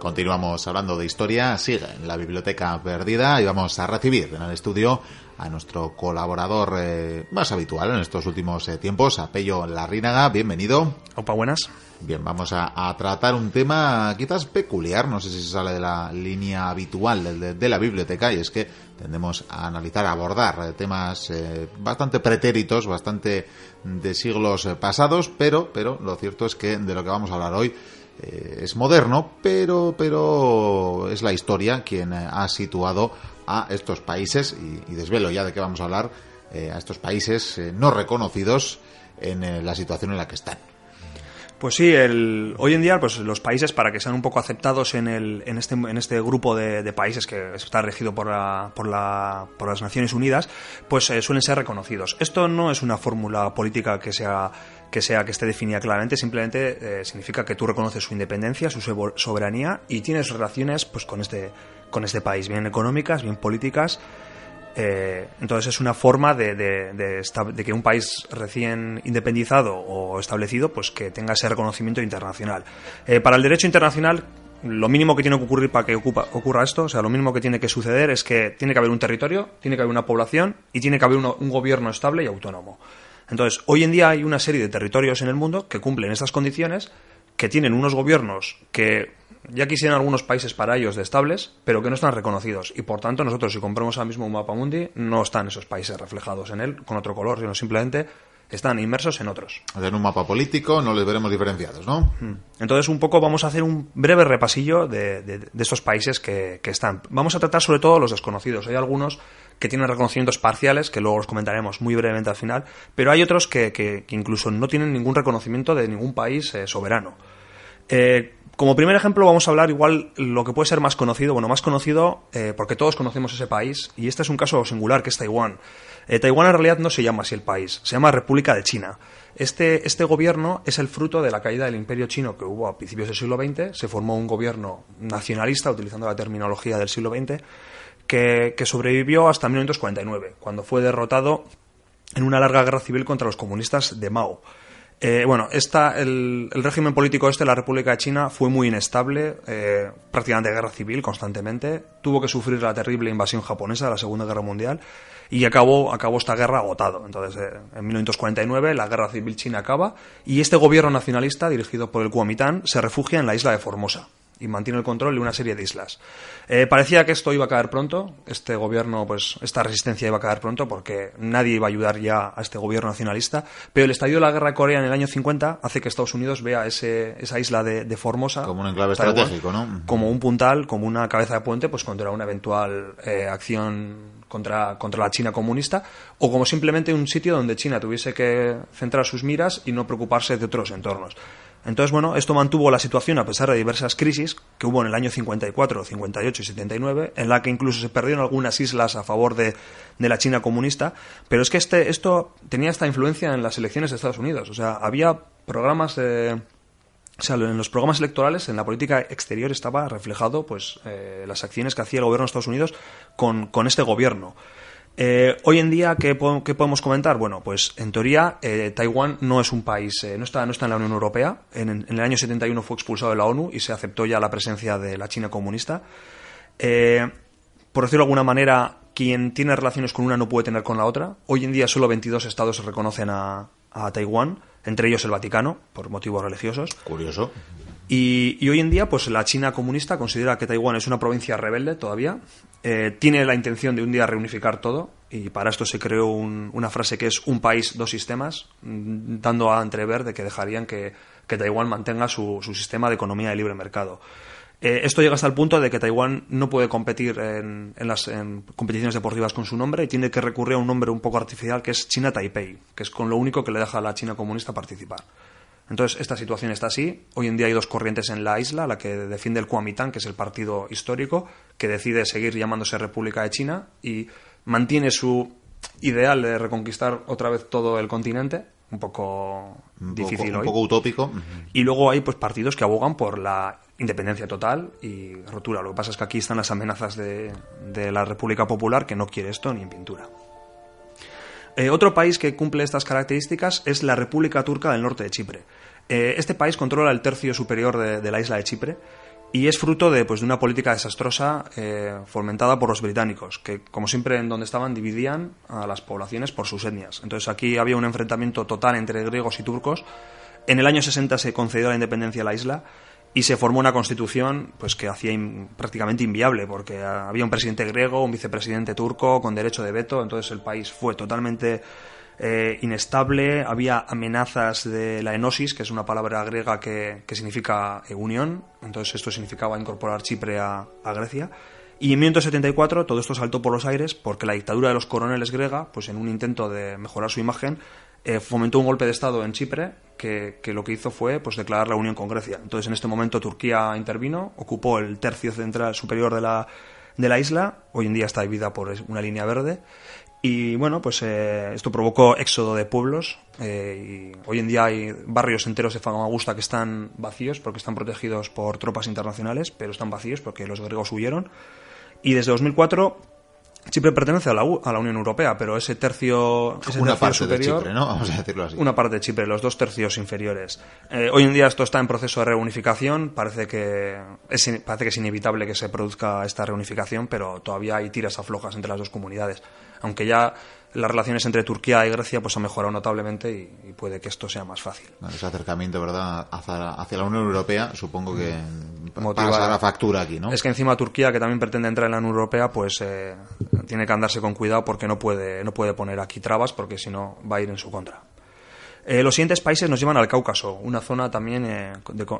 Continuamos hablando de historia, sigue en la biblioteca perdida y vamos a recibir en el estudio a nuestro colaborador eh, más habitual en estos últimos eh, tiempos, a Pello Larrínaga. Bienvenido. Opa, buenas. Bien, vamos a, tratar un tema quizás peculiar, no sé si se sale de la línea habitual de, la biblioteca, y es que tendemos a analizar, a abordar eh, temas bastante pretéritos, bastante de siglos pasados, pero, pero lo cierto es que de lo que vamos a hablar hoy es moderno, pero, pero es la historia quien ha situado a estos países, y, desvelo ya de qué vamos a hablar, eh, a estos países eh, no reconocidos en eh, la situación en la que están. Pues sí, el, hoy en día pues los países para que sean un poco aceptados en, el, en, este, en este grupo de, países que está regido por, la, por, la, por las Naciones Unidas, pues suelen ser reconocidos. Esto no es una fórmula política que sea que sea que esté definida claramente, simplemente significa que tú reconoces su independencia, su soberanía y tienes relaciones pues con este con este país, bien económicas, bien políticas. Eh, entonces es una forma de, de, que un país recién independizado o establecido pues que tenga ese reconocimiento internacional. Eh, para el derecho internacional lo mínimo que tiene que ocurrir para que ocurra esto, o sea, lo mínimo que tiene que suceder es que tiene que haber un territorio, tiene que haber una población y tiene que haber un gobierno estable y autónomo. Entonces, hoy en día hay una serie de territorios en el mundo que cumplen estas condiciones, que tienen unos gobiernos que ya quisieran algunos países para ellos de estables, pero que no están reconocidos. Y por tanto, nosotros, si compramos ahora mismo un mapa mundi, no están esos países reflejados en él con otro color, sino simplemente están inmersos en otros. En un mapa político no les veremos diferenciados, ¿no? Hmm. Entonces, un poco vamos a hacer un breve repasillo de, de, estos países que, están. Vamos a tratar sobre todo los desconocidos. Hay algunos que tienen reconocimientos parciales, que luego los comentaremos muy brevemente al final, pero hay otros que, incluso no tienen ningún reconocimiento de ningún país eh, soberano. Eh, como primer ejemplo vamos a hablar igual lo que puede ser más conocido, bueno, más conocido eh, porque todos conocemos ese país y este es un caso singular que es Taiwán. Eh, Taiwán en realidad no se llama así el país, se llama República de China. Este, este gobierno es el fruto de la caída del imperio chino que hubo a principios del siglo XX, se formó un gobierno nacionalista utilizando la terminología del siglo XX que, que sobrevivió hasta 1949, cuando fue derrotado en una larga guerra civil contra los comunistas de Mao. Eh, bueno, esta, el, régimen político este, la República de China, fue muy inestable, eh, prácticamente guerra civil constantemente, tuvo que sufrir la terrible invasión japonesa de la Segunda Guerra Mundial y acabó, acabó esta guerra agotado. Entonces, eh, en 1949 la guerra civil china acaba y este gobierno nacionalista, dirigido por el Kuomintang, se refugia en la isla de Formosa y mantiene el control de una serie de islas. Eh, parecía que esto iba a caer pronto, este gobierno, pues esta resistencia iba a caer pronto porque nadie iba a ayudar ya a este gobierno nacionalista, pero el estallido de la guerra de Corea en el año 50 hace que Estados Unidos vea ese, esa isla de, Formosa como un enclave estratégico, ¿no? Como un puntal, como una cabeza de puente, pues contra una eventual eh, acción contra, contra la China comunista, o como simplemente un sitio donde China tuviese que centrar sus miras y no preocuparse de otros entornos. Entonces, bueno, esto mantuvo la situación a pesar de diversas crisis que hubo en el año 54, 58 y 79, en la que incluso se perdieron algunas islas a favor de, la China comunista, pero es que este, esto tenía esta influencia en las elecciones de Estados Unidos. O sea, había programas de... O sea, en los programas electorales, en la política exterior estaba reflejado pues eh, las acciones que hacía el gobierno de Estados Unidos con, con este gobierno. Eh, hoy en día, ¿qué, podemos comentar? Bueno, pues en teoría eh, Taiwán no es un país, eh, no, está, no está en la Unión Europea. En, el año 71 fue expulsado de la ONU y se aceptó ya la presencia de la China comunista. por decirlo de alguna manera, quien tiene relaciones con una no puede tener con la otra. Hoy en día solo 22 estados reconocen a, a Taiwán, entre ellos el Vaticano, por motivos religiosos. Curioso. Y, hoy en día, pues la China comunista considera que Taiwán es una provincia rebelde todavía, eh, tiene la intención de un día reunificar todo, y para esto se creó una frase que es un país, dos sistemas, mm, dando a entrever de que dejarían que, Taiwán mantenga su, sistema de economía de libre mercado. Eh, esto llega hasta el punto de que Taiwán no puede competir en, las competiciones deportivas con su nombre y tiene que recurrir a un nombre un poco artificial que es China Taipei, que es con lo único que le deja a la China comunista participar. Entonces, esta situación está así. Hoy en día hay dos corrientes en la isla, la que defiende el Kuomintang, que es el partido histórico, que decide seguir llamándose República de China y mantiene su ideal de reconquistar otra vez todo el continente, un poco difícil Un poco utópico. Y luego hay pues partidos que abogan por la independencia total y rotura. Lo que pasa es que aquí están las amenazas de, la República Popular que no quiere esto ni en pintura. Eh, otro país que cumple estas características es la República Turca del Norte de Chipre. Eh, este país controla el tercio superior de, la isla de Chipre y es fruto de, pues, de una política desastrosa eh, fomentada por los británicos, que, como siempre, en donde estaban, dividían a las poblaciones por sus etnias. Entonces, aquí había un enfrentamiento total entre griegos y turcos. En el año 60 se concedió la independencia a la isla y se formó una constitución pues que hacía prácticamente inviable porque había un presidente griego, un vicepresidente turco con derecho de veto, entonces el país fue totalmente eh, inestable, había amenazas de la enosis, que es una palabra griega que, significa eh, unión, entonces esto significaba incorporar Chipre a, Grecia. Y en 1974 todo esto saltó por los aires porque la dictadura de los coroneles griega, pues en un intento de mejorar su imagen, eh, fomentó un golpe de Estado en Chipre que, lo que hizo fue pues, declarar la unión con Grecia. Entonces en este momento Turquía intervino, ocupó el tercio central superior de la, de la isla, hoy en día está dividida por una línea verde, y bueno, pues eh, esto provocó éxodo de pueblos. Eh, hoy en día hay barrios enteros de Famagusta que están vacíos porque están protegidos por tropas internacionales, pero están vacíos porque los griegos huyeron. Y desde 2004 Chipre pertenece a la, a la Unión Europea, pero ese tercio, una parte superior, de Chipre, ¿no? Vamos a decirlo así. Una parte de Chipre, los dos tercios inferiores. Eh, hoy en día esto está en proceso de reunificación. Parece que es, parece que es inevitable que se produzca esta reunificación, pero todavía hay tiras aflojas entre las dos comunidades aunque ya las relaciones entre Turquía y Grecia pues han mejorado notablemente y, puede que esto sea más fácil. Ese acercamiento, ¿verdad?, hacia, la Unión Europea, supongo que pasa la factura aquí, ¿no? Es que encima Turquía, que también pretende entrar en la Unión Europea, pues eh, tiene que andarse con cuidado porque no puede, no puede poner aquí trabas porque si no va a ir en su contra. Eh, los siguientes países nos llevan al Cáucaso, una zona también eh,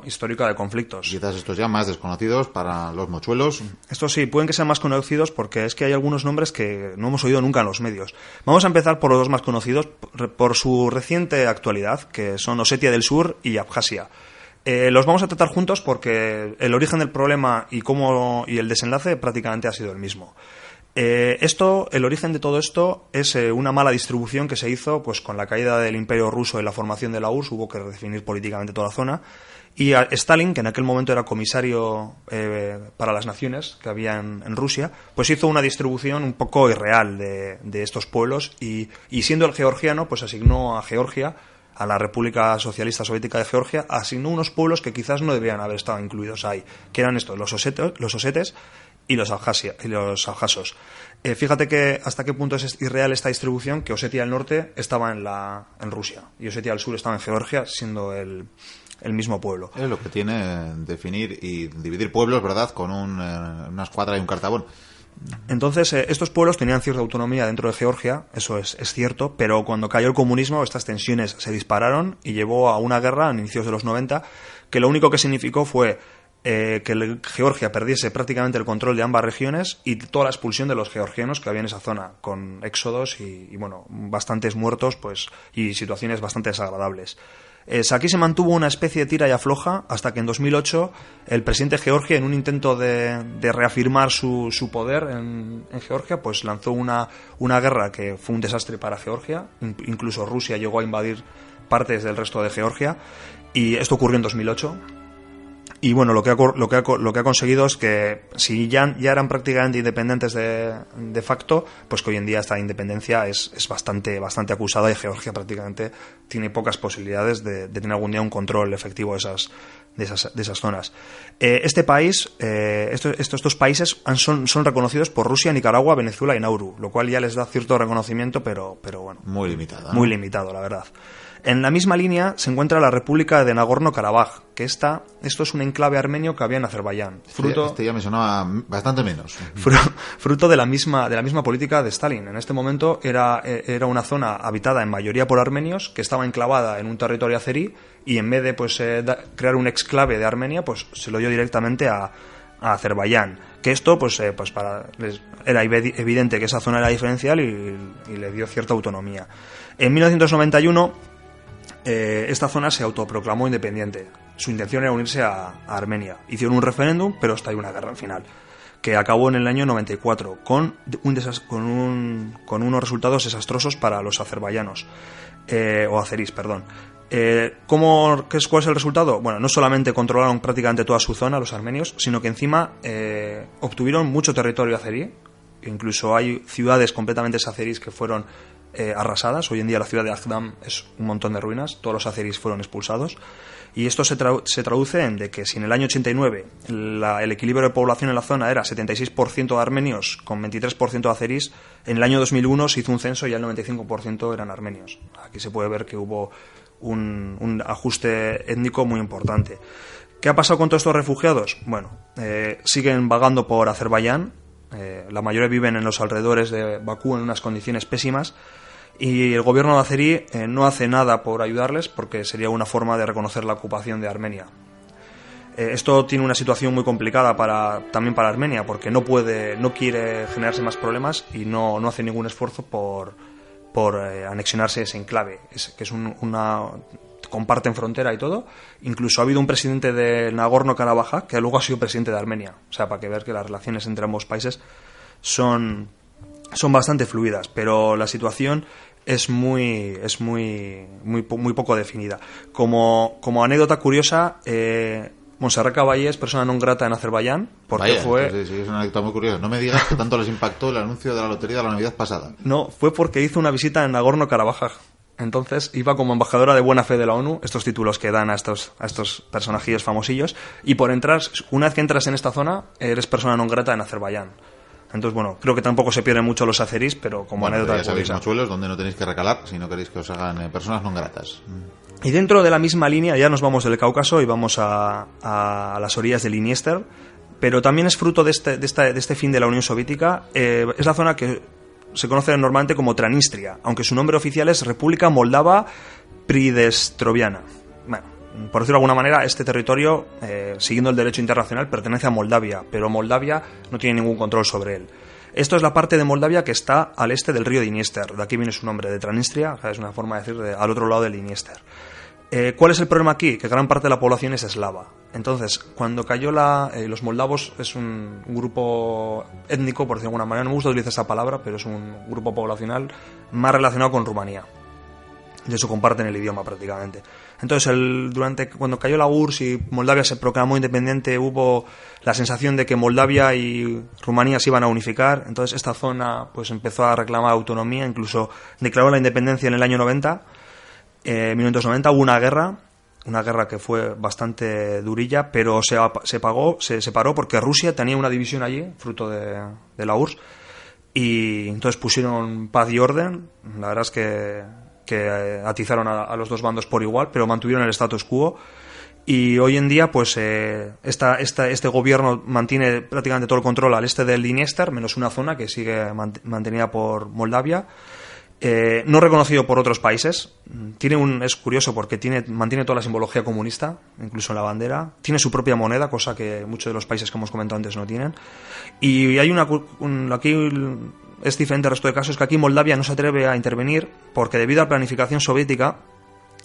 histórica de conflictos. Quizás estos ya más desconocidos para los mochuelos. Estos sí, pueden que sean más conocidos porque es que hay algunos nombres que no hemos oído nunca en los medios. Vamos a empezar por los dos más conocidos por su reciente actualidad, que son Osetia del Sur y Abjasia. Eh, los vamos a tratar juntos porque el origen del problema y, cómo, y el desenlace prácticamente ha sido el mismo. Eh, esto, el origen de todo esto es eh, una mala distribución que se hizo pues con la caída del Imperio ruso y la formación de la URSS, hubo que redefinir políticamente toda la zona. Y Stalin, que en aquel momento era comisario eh, para las naciones que había en, Rusia, pues hizo una distribución un poco irreal de, estos pueblos y, siendo el georgiano, pues asignó a Georgia, a la República Socialista Soviética de Georgia, asignó unos pueblos que quizás no deberían haber estado incluidos ahí, que eran estos, los, los osetes y los, abjasia, y los abjasos. Eh, fíjate que hasta qué punto es irreal esta distribución, que Osetia del Norte estaba en, la, en Rusia y Osetia del Sur estaba en Georgia, siendo el, el mismo pueblo. Es lo que tiene definir y dividir pueblos, ¿verdad?, con un, eh, una escuadra y un cartabón. Entonces, eh, estos pueblos tenían cierta autonomía dentro de Georgia, eso es, es, cierto, pero cuando cayó el comunismo, estas tensiones se dispararon y llevó a una guerra a inicios de los 90, que lo único que significó fue eh, que Georgia perdiese prácticamente el control de ambas regiones y toda la expulsión de los georgianos que había en esa zona, con éxodos y, bueno, bastantes muertos pues, y situaciones bastante desagradables. aquí se mantuvo una especie de tira y afloja hasta que en 2008 el presidente de Georgia, en un intento de, reafirmar su, poder en, Georgia, pues lanzó una, una guerra que fue un desastre para Georgia. Incluso Rusia llegó a invadir partes del resto de Georgia. Y esto ocurrió en 2008 y bueno, lo que ha, lo que ha, lo que ha conseguido es que si ya, ya eran prácticamente independientes de, de facto, pues que hoy en día esta independencia es, es bastante, bastante acusada y Georgia prácticamente tiene pocas posibilidades de, tener algún día un control efectivo de esas, de esas, de esas zonas. Eh, este país, eh, estos, estos, países son, son reconocidos por Rusia, Nicaragua, Venezuela y Nauru, lo cual ya les da cierto reconocimiento, pero, pero bueno. Muy limitado. Muy limitado, la verdad. En la misma línea se encuentra la República de Nagorno-Karabaj, que está, esto es un enclave armenio que había en Azerbaiyán. Fruto, este ya me sonaba bastante menos. Fruto de la, misma, de la misma política de Stalin. En este momento era, eh, era una zona habitada en mayoría por armenios, que estaba enclavada en un territorio azerí, y en vez de pues, eh, crear un exclave de Armenia, pues se lo dio directamente a, Azerbaiyán. Que esto, pues, eh, pues para, era evidente que esa zona era diferencial y, y le dio cierta autonomía. En 1991 eh, esta zona se autoproclamó independiente. Su intención era unirse a, Armenia. Hicieron un referéndum, pero hay una guerra al final, que acabó en el año 94, con, un con, unos resultados desastrosos para los azerbaiyanos, eh, o azeríes, perdón. Eh, ¿cómo, qué es, ¿Cuál es el resultado? Bueno, no solamente controlaron prácticamente toda su zona, los armenios, sino que encima obtuvieron mucho territorio azerí, incluso hay ciudades completamente azeríes que fueron eh, arrasadas. Hoy en día la ciudad de Agdam es un montón de ruinas, todos los azeríes fueron expulsados. Y esto se, se traduce en de que si en el año 89 el equilibrio de población en la zona era 76% de armenios con 23% de azeríes, en el año 2001 se hizo un censo y el 95% eran armenios. Aquí se puede ver que hubo un, ajuste étnico muy importante. ¿Qué ha pasado con todos estos refugiados? Bueno, eh, siguen vagando por Azerbaiyán, eh, la mayoría viven en los alrededores de Bakú en unas condiciones pésimas y el gobierno de Azerí eh, no hace nada por ayudarles porque sería una forma de reconocer la ocupación de Armenia. esto tiene una situación muy complicada para, también para Armenia porque no puede, no quiere generarse más problemas y no, no hace ningún esfuerzo por, por eh, anexionarse ese enclave, que es una comparten frontera y todo. Incluso ha habido un presidente de Nagorno-Karabaj que luego ha sido presidente de Armenia. O sea, para que ver que las relaciones entre ambos países son, son bastante fluidas, pero la situación es muy es muy muy, muy poco definida. Como, como anécdota curiosa, eh, Montserrat Caballé es persona non grata en Azerbaiyán porque fue... Sí, sí, es una anécdota muy curiosa. No me digas que tanto les impactó el anuncio de la lotería de la Navidad pasada. No, fue porque hizo una visita en Nagorno-Karabaj. Entonces iba como embajadora de buena fe de la ONU, estos títulos que dan a estos, a estos personajillos famosillos, y por entrar, una vez que entras en esta zona, eres persona non grata en Azerbaiyán. Entonces, bueno, creo que tampoco se pierden mucho los azeris, pero como anécdota ya sabéis, mochuelos donde no tenéis que recalar si no queréis que os hagan eh, personas non gratas. Y dentro de la misma línea ya nos vamos del Cáucaso y vamos a, las orillas del Iniester, pero también es fruto de este, de este fin de la Unión Soviética. Eh, es la zona que se conoce normalmente como Tranistria, aunque su nombre oficial es República Moldava Pridestroviana. Por decirlo de alguna manera, este territorio, eh, siguiendo el derecho internacional, pertenece a Moldavia, pero Moldavia no tiene ningún control sobre él. Esto es la parte de Moldavia que está al este del río Dniester, de aquí viene su nombre, de Tranistria, es una forma de decir al otro lado del Dniester. Eh, ¿Cuál es el problema aquí? Que gran parte de la población es eslava. Entonces, cuando cayó la... Eh, los moldavos es un, grupo étnico, por decirlo de alguna manera, no me gusta utilizar esa palabra, pero es un grupo poblacional más relacionado con Rumanía. De hecho, comparten el idioma prácticamente. Entonces, el, durante cuando cayó la URSS y Moldavia se proclamó independiente, hubo la sensación de que Moldavia y Rumanía se iban a unificar. Entonces, esta zona pues empezó a reclamar autonomía, incluso declaró la independencia en el año 90 en 1990 hubo una guerra, una guerra que fue bastante durilla, pero se, se pagó, se separó porque Rusia tenía una división allí, fruto de, la URSS, y entonces pusieron paz y orden. La verdad es que, que atizaron a, los dos bandos por igual, pero mantuvieron el status quo. Y hoy en día, pues eh, esta, este gobierno mantiene prácticamente todo el control al este del Dniester, menos una zona que sigue mantenida por Moldavia. Eh, no reconocido por otros países. Tiene un, es curioso porque tiene, mantiene toda la simbología comunista, incluso en la bandera. Tiene su propia moneda, cosa que muchos de los países que hemos comentado antes no tienen. Y hay una. aquí es diferente al resto de casos que aquí Moldavia no se atreve a intervenir porque, debido a la planificación soviética,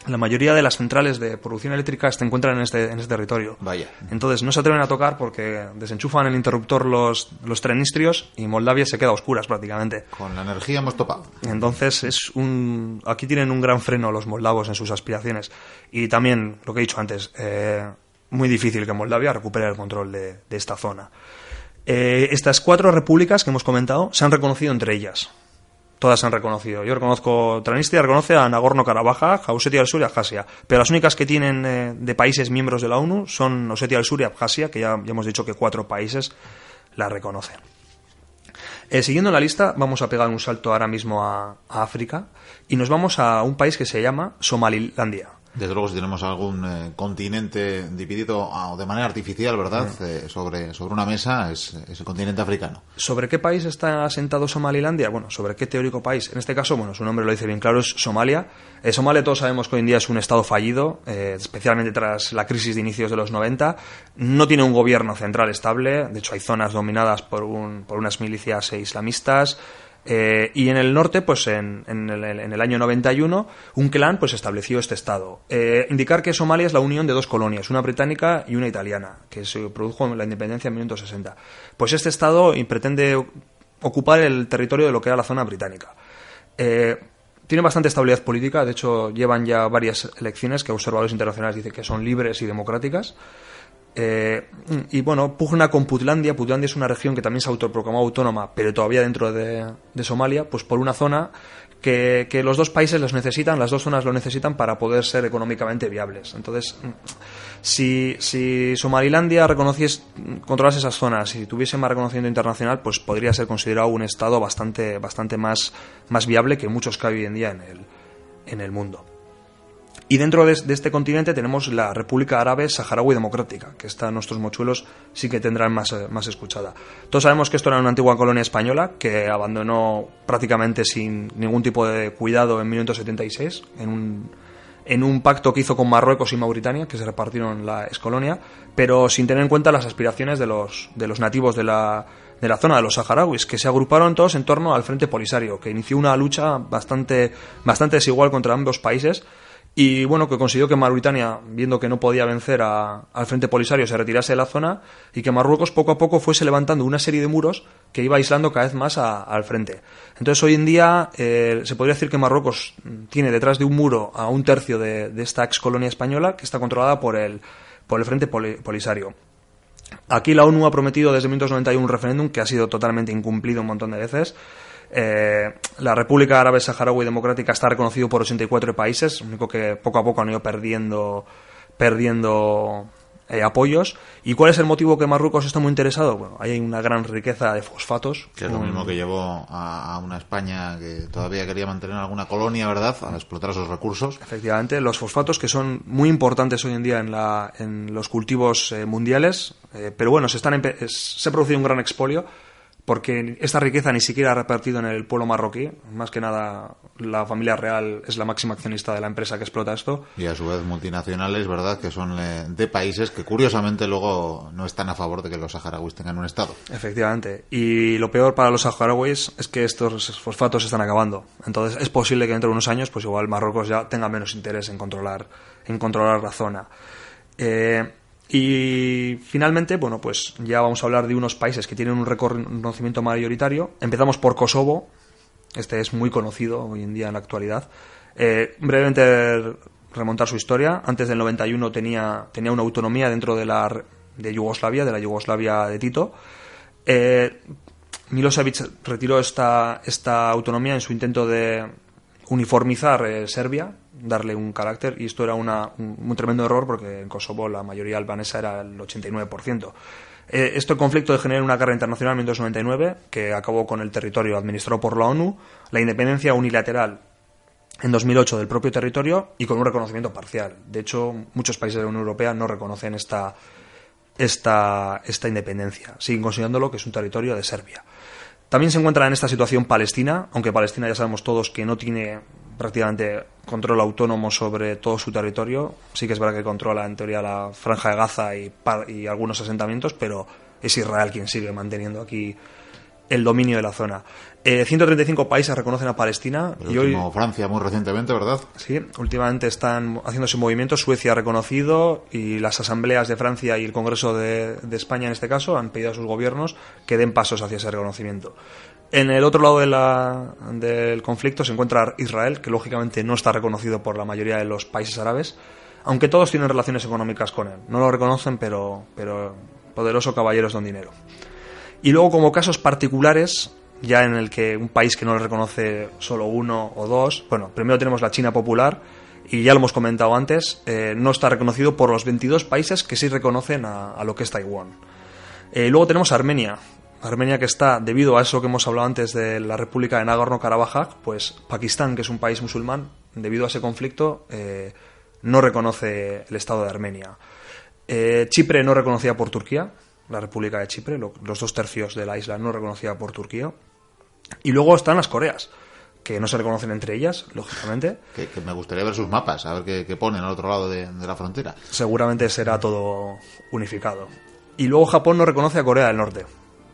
la mayoría de las centrales de producción eléctrica se encuentran en este, en este territorio. Vaya. Entonces no se atreven a tocar porque desenchufan el interruptor los, los trenistrios y Moldavia se queda a oscuras prácticamente. Con la energía hemos topado. Entonces es un, aquí tienen un gran freno los moldavos en sus aspiraciones. Y también, lo que he dicho antes, eh, muy difícil que Moldavia recupere el control de, esta zona. Eh, estas cuatro repúblicas que hemos comentado se han reconocido entre ellas todas se han reconocido. Yo reconozco, Transnistria reconoce a Nagorno-Karabaj, a Osetia del Sur y Abjasia. Pero las únicas que tienen eh, de países miembros de la ONU son Osetia del Sur y Abjasia, que ya, hemos dicho que cuatro países la reconocen. Eh, siguiendo la lista, vamos a pegar un salto ahora mismo a África y nos vamos a un país que se llama Somalilandia. Desde luego, si tenemos algún eh, continente dividido ah, de manera artificial, ¿verdad?, eh, sobre, sobre una mesa, es, el continente africano. ¿Sobre qué país está asentado Somalilandia? Bueno, ¿sobre qué teórico país? En este caso, bueno, su nombre lo dice bien claro, es Somalia. Eh, Somalia todos sabemos que hoy en día es un estado fallido, especialmente tras la crisis de inicios de los 90. No tiene un gobierno central estable, de hecho hay zonas dominadas por, un, por unas milicias islamistas. Eh, y en el norte, pues en, el, año 91, un clan pues estableció este estado. Eh, indicar que Somalia es la unión de dos colonias, una británica y una italiana, que se produjo en la independencia en 1960. Pues este estado pretende ocupar el territorio de lo que era la zona británica. Eh, tiene bastante estabilidad política, de hecho llevan ya varias elecciones que observadores internacionales dicen que son libres y democráticas. Eh, y bueno, pugna con Putlandia. Putlandia es una región que también se autoproclamó autónoma, pero todavía dentro de, Somalia, pues por una zona que, que, los dos países los necesitan, las dos zonas lo necesitan para poder ser económicamente viables. Entonces, si, si Somalilandia reconociese, controlase esas zonas y tuviese más reconocimiento internacional, pues podría ser considerado un estado bastante, bastante más, más viable que muchos que hay hoy en día en el, en el mundo. Y dentro de, este continente tenemos la República Árabe Saharaui Democrática, que está nuestros mochuelos sí que tendrán más, más escuchada. Todos sabemos que esto era una antigua colonia española que abandonó prácticamente sin ningún tipo de cuidado en 1976 en un, en un pacto que hizo con Marruecos y Mauritania, que se repartieron la excolonia, pero sin tener en cuenta las aspiraciones de los, de los nativos de la, de la zona de los saharauis, que se agruparon todos en torno al Frente Polisario, que inició una lucha bastante, bastante desigual contra ambos países y bueno, que consiguió que Mauritania, viendo que no podía vencer a, al Frente Polisario, se retirase de la zona y que Marruecos poco a poco fuese levantando una serie de muros que iba aislando cada vez más a, al frente. Entonces hoy en día eh, se podría decir que Marruecos tiene detrás de un muro a un tercio de, de esta ex colonia española que está controlada por el, por el Frente Poli, Polisario. Aquí la ONU ha prometido desde 1991 un referéndum que ha sido totalmente incumplido un montón de veces. Eh, la República Árabe Saharaui Democrática está reconocido por 84 países, único que poco a poco han ido perdiendo, perdiendo eh, apoyos. ¿Y cuál es el motivo que Marruecos está muy interesado? Bueno, hay una gran riqueza de fosfatos. Que es lo mismo que llevó a, a, una España que todavía quería mantener alguna colonia, ¿verdad?, a explotar esos recursos. Efectivamente, los fosfatos que son muy importantes hoy en día en, la, en los cultivos eh, mundiales, eh, pero bueno, se, están se ha producido un gran expolio porque esta riqueza ni siquiera ha repartido en el pueblo marroquí. Más que nada, la familia real es la máxima accionista de la empresa que explota esto. Y a su vez multinacionales, ¿verdad?, que son de países que curiosamente luego no están a favor de que los saharauis tengan un Estado. Efectivamente. Y lo peor para los saharauis es que estos fosfatos se están acabando. Entonces es posible que dentro de unos años, pues igual Marruecos ya tenga menos interés en controlar, en controlar la zona. Eh, y finalmente, bueno, pues ya vamos a hablar de unos países que tienen un reconocimiento mayoritario. Empezamos por Kosovo. Este es muy conocido hoy en día en la actualidad. Eh, brevemente remontar su historia. Antes del 91 tenía, tenía una autonomía dentro de la de Yugoslavia, de la Yugoslavia de Tito. Eh, Milosevic retiró esta, esta autonomía en su intento de uniformizar eh, Serbia, darle un carácter, y esto era una, un, tremendo error porque en Kosovo la mayoría albanesa era el 89%. Eh, este conflicto generó una guerra internacional en 1999 que acabó con el territorio administrado por la ONU, la independencia unilateral en 2008 del propio territorio y con un reconocimiento parcial. De hecho, muchos países de la Unión Europea no reconocen esta, esta, esta independencia, siguen considerándolo que es un territorio de Serbia. También se encuentra en esta situación Palestina, aunque Palestina ya sabemos todos que no tiene prácticamente control autónomo sobre todo su territorio. Sí que es verdad que controla en teoría la franja de Gaza y, y algunos asentamientos, pero es Israel quien sigue manteniendo aquí el dominio de la zona. Eh, 135 países reconocen a Palestina. El y hoy, Francia muy recientemente, ¿verdad? Sí, últimamente están haciéndose movimientos. Suecia ha reconocido y las asambleas de Francia y el Congreso de, de, España, en este caso, han pedido a sus gobiernos que den pasos hacia ese reconocimiento. En el otro lado de la, del conflicto se encuentra Israel, que lógicamente no está reconocido por la mayoría de los países árabes, aunque todos tienen relaciones económicas con él. No lo reconocen, pero, pero poderoso caballeros don dinero. Y luego, como casos particulares, ya en el que un país que no le reconoce solo uno o dos, bueno, primero tenemos la China popular, y ya lo hemos comentado antes, eh, no está reconocido por los 22 países que sí reconocen a, a lo que es Taiwán. Eh, luego tenemos Armenia. Armenia que está, debido a eso que hemos hablado antes de la República de Nagorno-Karabaj, pues Pakistán, que es un país musulmán, debido a ese conflicto, eh, no reconoce el Estado de Armenia. Eh, Chipre no reconocida por Turquía, la República de Chipre, lo, los dos tercios de la isla no reconocida por Turquía. Y luego están las Coreas, que no se reconocen entre ellas, lógicamente. Que, que me gustaría ver sus mapas, a ver qué, qué ponen al otro lado de, de, la frontera. Seguramente será todo unificado. Y luego Japón no reconoce a Corea del Norte.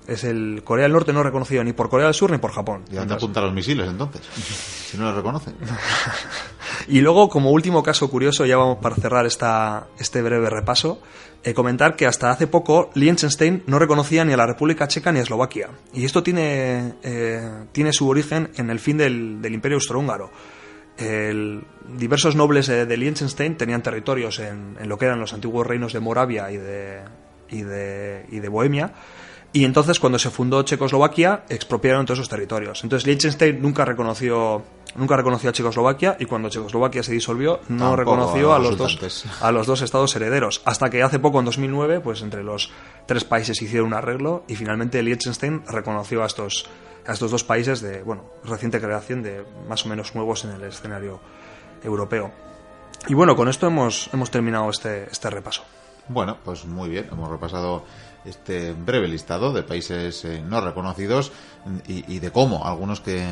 Es el Corea del Norte no reconocido ni por Corea del Sur ni por Japón. ¿Y dónde apuntan los misiles entonces? si no los reconocen. y luego, como último caso curioso, ya vamos para cerrar esta, este breve repaso, eh, comentar que hasta hace poco Liechtenstein no reconocía ni a la República Checa ni a Eslovaquia. Y esto tiene, eh, tiene su origen en el fin del, del Imperio Austrohúngaro. El, diversos nobles de, de Liechtenstein tenían territorios en, en, lo que eran los antiguos reinos de Moravia y de, y de, y de Bohemia. Y entonces, cuando se fundó Checoslovaquia, expropiaron todos esos territorios. Entonces, Liechtenstein nunca reconoció, nunca reconoció a Checoslovaquia y cuando Checoslovaquia se disolvió, no Tampoco reconoció a los dos, a los dos estados herederos. Hasta que hace poco, en 2009, pues entre los tres países hicieron un arreglo y finalmente Liechtenstein reconoció a estos, a estos dos países de, bueno, reciente creación de más o menos nuevos en el escenario europeo. Y bueno, con esto hemos, hemos terminado este, este repaso. Bueno, pues muy bien, hemos repasado este breve listado de países eh, no reconocidos y, de cómo algunos que,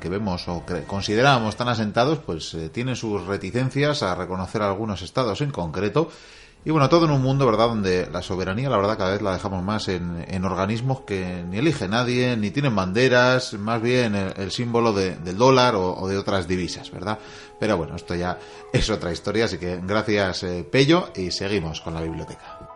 que vemos o que considerábamos tan asentados, pues eh, tienen sus reticencias a reconocer algunos estados en concreto. Y bueno, todo en un mundo, ¿verdad?, donde la soberanía, la verdad, cada vez la dejamos más en, en organismos que ni elige nadie, ni tienen banderas, más bien el, símbolo de- del dólar o, o de otras divisas, ¿verdad? Pero bueno, esto ya es otra historia, así que gracias, eh, Pello, y seguimos con la biblioteca.